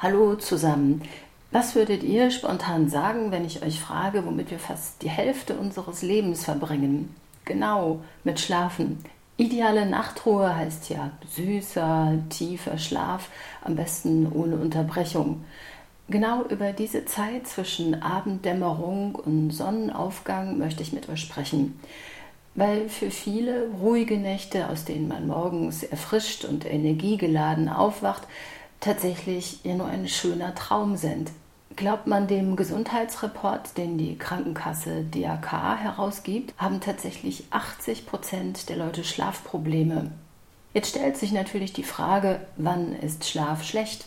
Hallo zusammen. Was würdet ihr spontan sagen, wenn ich euch frage, womit wir fast die Hälfte unseres Lebens verbringen? Genau, mit Schlafen. Ideale Nachtruhe heißt ja süßer, tiefer Schlaf, am besten ohne Unterbrechung. Genau über diese Zeit zwischen Abenddämmerung und Sonnenaufgang möchte ich mit euch sprechen. Weil für viele ruhige Nächte, aus denen man morgens erfrischt und energiegeladen aufwacht, tatsächlich ja nur ein schöner Traum sind. Glaubt man dem Gesundheitsreport, den die Krankenkasse DAK herausgibt, haben tatsächlich 80 Prozent der Leute Schlafprobleme. Jetzt stellt sich natürlich die Frage, wann ist Schlaf schlecht?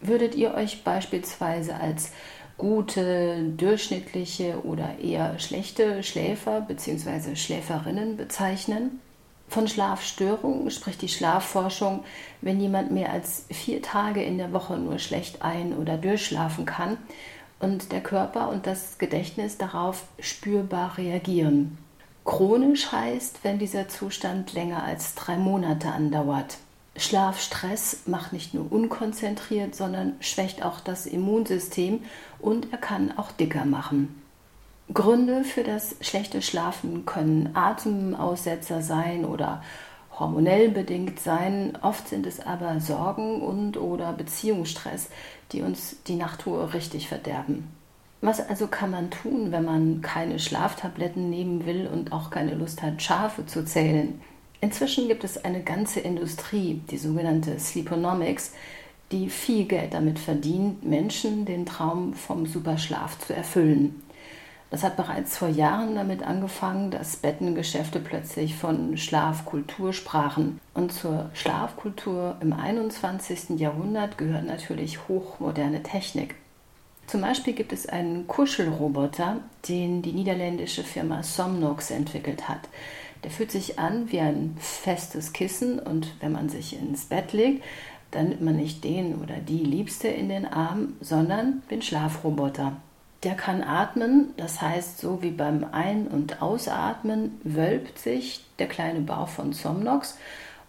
Würdet ihr euch beispielsweise als gute, durchschnittliche oder eher schlechte Schläfer bzw. Schläferinnen bezeichnen? Von Schlafstörungen spricht die Schlafforschung, wenn jemand mehr als vier Tage in der Woche nur schlecht ein- oder durchschlafen kann und der Körper und das Gedächtnis darauf spürbar reagieren. Chronisch heißt, wenn dieser Zustand länger als drei Monate andauert. Schlafstress macht nicht nur unkonzentriert, sondern schwächt auch das Immunsystem und er kann auch dicker machen. Gründe für das schlechte Schlafen können Atemaussetzer sein oder hormonell bedingt sein. Oft sind es aber Sorgen und oder Beziehungsstress, die uns die Nachtruhe richtig verderben. Was also kann man tun, wenn man keine Schlaftabletten nehmen will und auch keine Lust hat, Schafe zu zählen? Inzwischen gibt es eine ganze Industrie, die sogenannte Sleeponomics, die viel Geld damit verdient, Menschen den Traum vom Superschlaf zu erfüllen. Das hat bereits vor Jahren damit angefangen, dass Bettengeschäfte plötzlich von Schlafkultur sprachen. Und zur Schlafkultur im 21. Jahrhundert gehört natürlich hochmoderne Technik. Zum Beispiel gibt es einen Kuschelroboter, den die niederländische Firma Somnox entwickelt hat. Der fühlt sich an wie ein festes Kissen und wenn man sich ins Bett legt, dann nimmt man nicht den oder die Liebste in den Arm, sondern den Schlafroboter. Der kann atmen, das heißt, so wie beim Ein- und Ausatmen wölbt sich der kleine Bauch von Somnox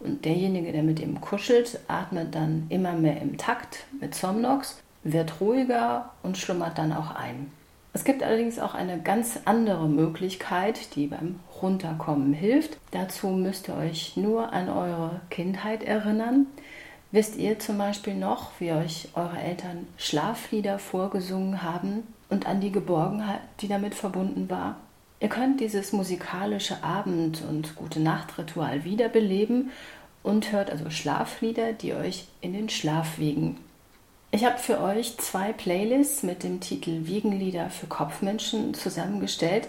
und derjenige, der mit ihm kuschelt, atmet dann immer mehr im Takt mit Somnox, wird ruhiger und schlummert dann auch ein. Es gibt allerdings auch eine ganz andere Möglichkeit, die beim Runterkommen hilft. Dazu müsst ihr euch nur an eure Kindheit erinnern. Wisst ihr zum Beispiel noch, wie euch eure Eltern Schlaflieder vorgesungen haben? Und an die Geborgenheit, die damit verbunden war. Ihr könnt dieses musikalische Abend- und Gute-Nacht-Ritual wiederbeleben und hört also Schlaflieder, die euch in den Schlaf wiegen. Ich habe für euch zwei Playlists mit dem Titel Wiegenlieder für Kopfmenschen zusammengestellt,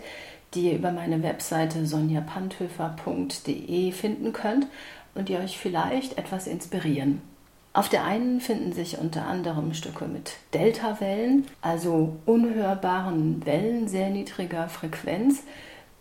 die ihr über meine Webseite sonjapanthöfer.de finden könnt und die euch vielleicht etwas inspirieren. Auf der einen finden sich unter anderem Stücke mit Deltawellen, also unhörbaren Wellen sehr niedriger Frequenz,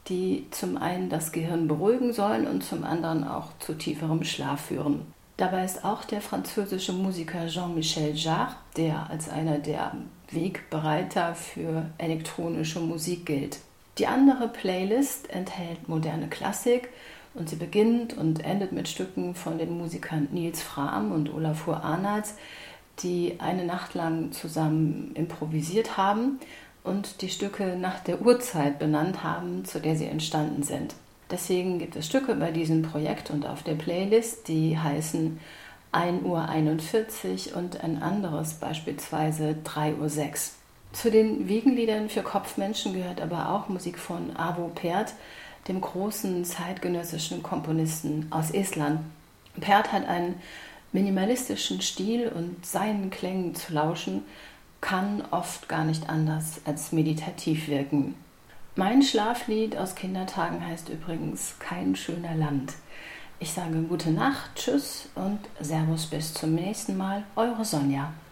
die zum einen das Gehirn beruhigen sollen und zum anderen auch zu tieferem Schlaf führen. Dabei ist auch der französische Musiker Jean-Michel Jarre, der als einer der Wegbereiter für elektronische Musik gilt. Die andere Playlist enthält moderne Klassik, und sie beginnt und endet mit Stücken von den Musikern Nils Frahm und Olafur Arnalds, die eine Nacht lang zusammen improvisiert haben und die Stücke nach der Uhrzeit benannt haben, zu der sie entstanden sind. Deswegen gibt es Stücke bei diesem Projekt und auf der Playlist, die heißen 1.41 Uhr und ein anderes beispielsweise 3.06 Uhr. Zu den Wiegenliedern für Kopfmenschen gehört aber auch Musik von Avo Pert, dem großen zeitgenössischen Komponisten aus Estland. Pert hat einen minimalistischen Stil und seinen Klängen zu lauschen kann oft gar nicht anders als meditativ wirken. Mein Schlaflied aus Kindertagen heißt übrigens Kein schöner Land. Ich sage gute Nacht, tschüss und Servus bis zum nächsten Mal, eure Sonja.